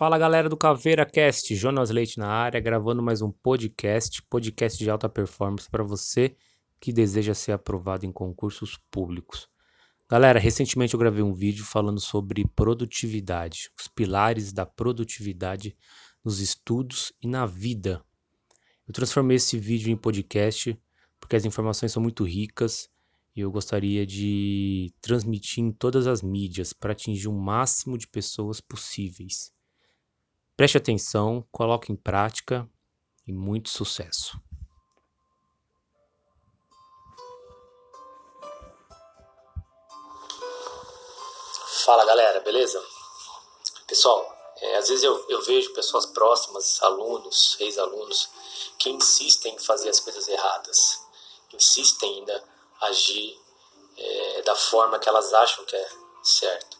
Fala galera do Caveira Cast, Jonas Leite na área, gravando mais um podcast, podcast de alta performance para você que deseja ser aprovado em concursos públicos. Galera, recentemente eu gravei um vídeo falando sobre produtividade, os pilares da produtividade nos estudos e na vida. Eu transformei esse vídeo em podcast porque as informações são muito ricas e eu gostaria de transmitir em todas as mídias para atingir o máximo de pessoas possíveis. Preste atenção, coloque em prática e muito sucesso. Fala galera, beleza? Pessoal, é, às vezes eu, eu vejo pessoas próximas, alunos, ex-alunos, que insistem em fazer as coisas erradas, insistem em ainda agir é, da forma que elas acham que é certo.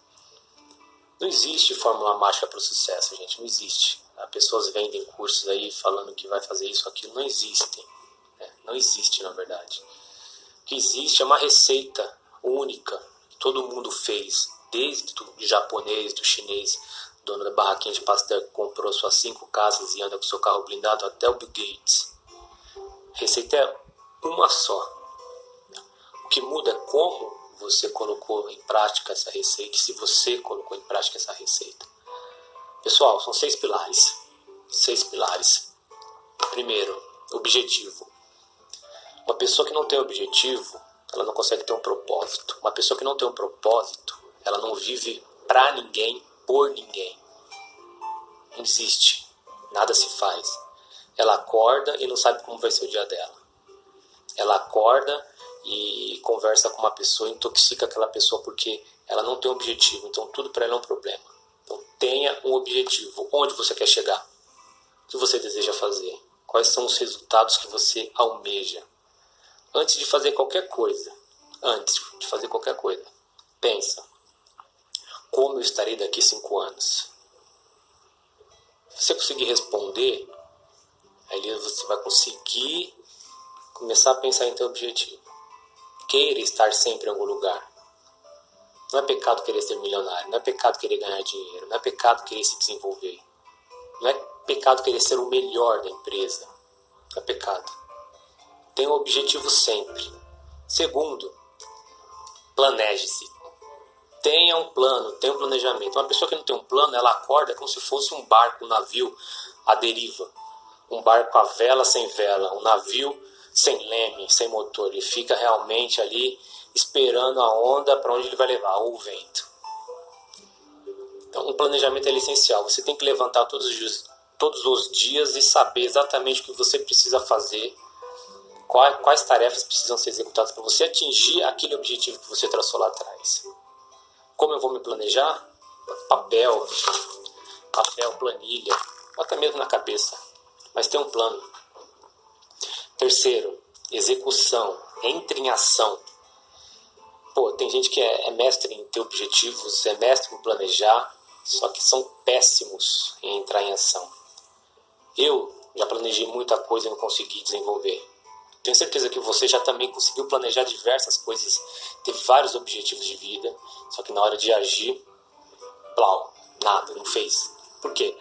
Não existe fórmula mágica para o sucesso, gente, não existe. As pessoas vendem cursos aí falando que vai fazer isso, aquilo, não existem. Né? Não existe, na verdade. O que existe é uma receita única que todo mundo fez, desde o japonês, do chinês, dono da barraquinha de pastel que comprou suas cinco casas e anda com seu carro blindado, até o Bill Gates. A receita é uma só. O que muda é como você colocou em prática essa receita, se você colocou em prática essa receita. Pessoal, são seis pilares. Seis pilares. Primeiro, objetivo. Uma pessoa que não tem objetivo, ela não consegue ter um propósito. Uma pessoa que não tem um propósito, ela não vive para ninguém, por ninguém. Não existe. Nada se faz. Ela acorda e não sabe como vai ser o dia dela. Ela acorda e conversa com uma pessoa, intoxica aquela pessoa porque ela não tem objetivo. Então tudo para ela é um problema. Então tenha um objetivo. Onde você quer chegar? O que você deseja fazer? Quais são os resultados que você almeja? Antes de fazer qualquer coisa, antes de fazer qualquer coisa, pensa: como eu estarei daqui cinco anos? Se você conseguir responder, aí você vai conseguir começar a pensar em teu objetivo queira estar sempre em algum lugar. Não é pecado querer ser milionário, não é pecado querer ganhar dinheiro, não é pecado querer se desenvolver. Não é pecado querer ser o melhor da empresa. Não é pecado. Tenha um objetivo sempre. Segundo, planeje-se. Tenha um plano, tenha um planejamento. Uma pessoa que não tem um plano, ela acorda como se fosse um barco, um navio à deriva. Um barco à vela sem vela, um navio sem leme, sem motor. Ele fica realmente ali esperando a onda para onde ele vai levar, ou o vento. Então, o planejamento é essencial. Você tem que levantar todos os dias, todos os dias e saber exatamente o que você precisa fazer, quais, quais tarefas precisam ser executadas para você atingir aquele objetivo que você traçou lá atrás. Como eu vou me planejar? Papel, papel, planilha, até mesmo na cabeça. Mas tem um plano. Terceiro, execução. Entre em ação. Pô, tem gente que é, é mestre em ter objetivos, é mestre em planejar, só que são péssimos em entrar em ação. Eu já planejei muita coisa e não consegui desenvolver. Tenho certeza que você já também conseguiu planejar diversas coisas, teve vários objetivos de vida, só que na hora de agir, plau, nada, não fez. Por quê?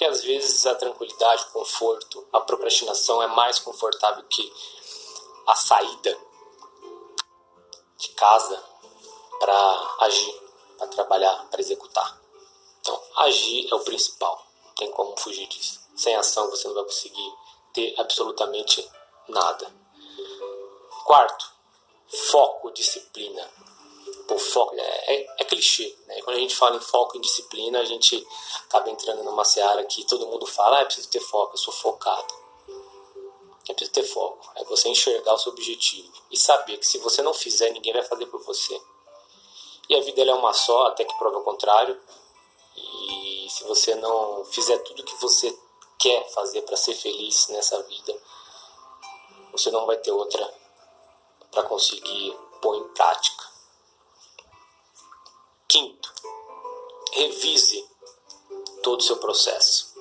Porque às vezes a tranquilidade, o conforto, a procrastinação é mais confortável que a saída de casa para agir, para trabalhar, para executar. Então, agir é o principal, não tem como fugir disso. Sem ação você não vai conseguir ter absolutamente nada. Quarto, foco, disciplina pô, foco, é, é, é, clichê, né? Quando a gente fala em foco em disciplina, a gente acaba entrando numa seara que todo mundo fala, ah, é preciso ter foco, eu sou focado. É preciso ter foco, é você enxergar o seu objetivo e saber que se você não fizer, ninguém vai fazer por você. E a vida é uma só, até que prova o contrário. E se você não fizer tudo que você quer fazer para ser feliz nessa vida, você não vai ter outra para conseguir pôr em prática. Quinto, revise todo o seu processo.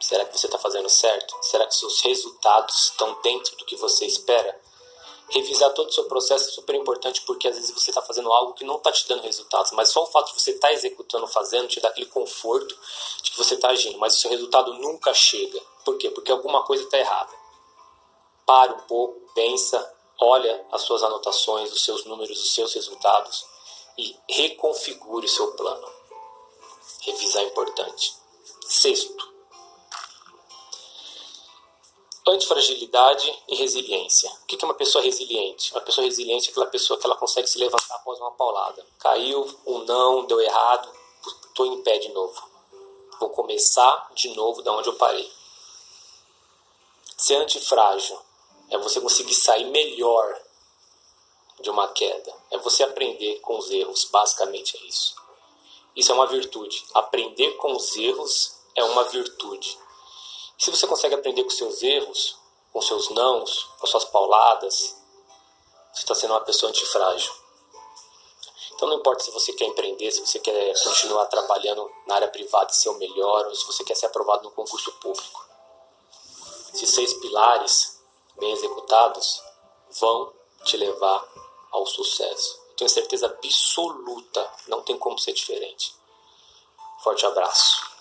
Será que você está fazendo certo? Será que seus resultados estão dentro do que você espera? Revisar todo o seu processo é super importante porque às vezes você está fazendo algo que não está te dando resultados, mas só o fato de você estar tá executando, fazendo, te dá aquele conforto de que você está agindo, mas o seu resultado nunca chega. Por quê? Porque alguma coisa está errada. Pare um pouco, pensa, olha as suas anotações, os seus números, os seus resultados e reconfigure o seu plano. Revisar é importante. Sexto, antifragilidade e resiliência. O que é uma pessoa resiliente? Uma pessoa resiliente é aquela pessoa que ela consegue se levantar após uma paulada. Caiu, um não, deu errado, estou em pé de novo. Vou começar de novo da onde eu parei. Ser antifrágil é você conseguir sair melhor de uma queda. É você aprender com os erros, basicamente é isso. Isso é uma virtude. Aprender com os erros é uma virtude. Se você consegue aprender com seus erros, com seus nãos, com suas pauladas, você está sendo uma pessoa antifrágil. Então não importa se você quer empreender, se você quer continuar trabalhando na área privada e ser o melhor, ou se você quer ser aprovado no concurso público. Esses seis pilares bem executados vão te levar ao sucesso. Tenho certeza absoluta, não tem como ser diferente. Forte abraço.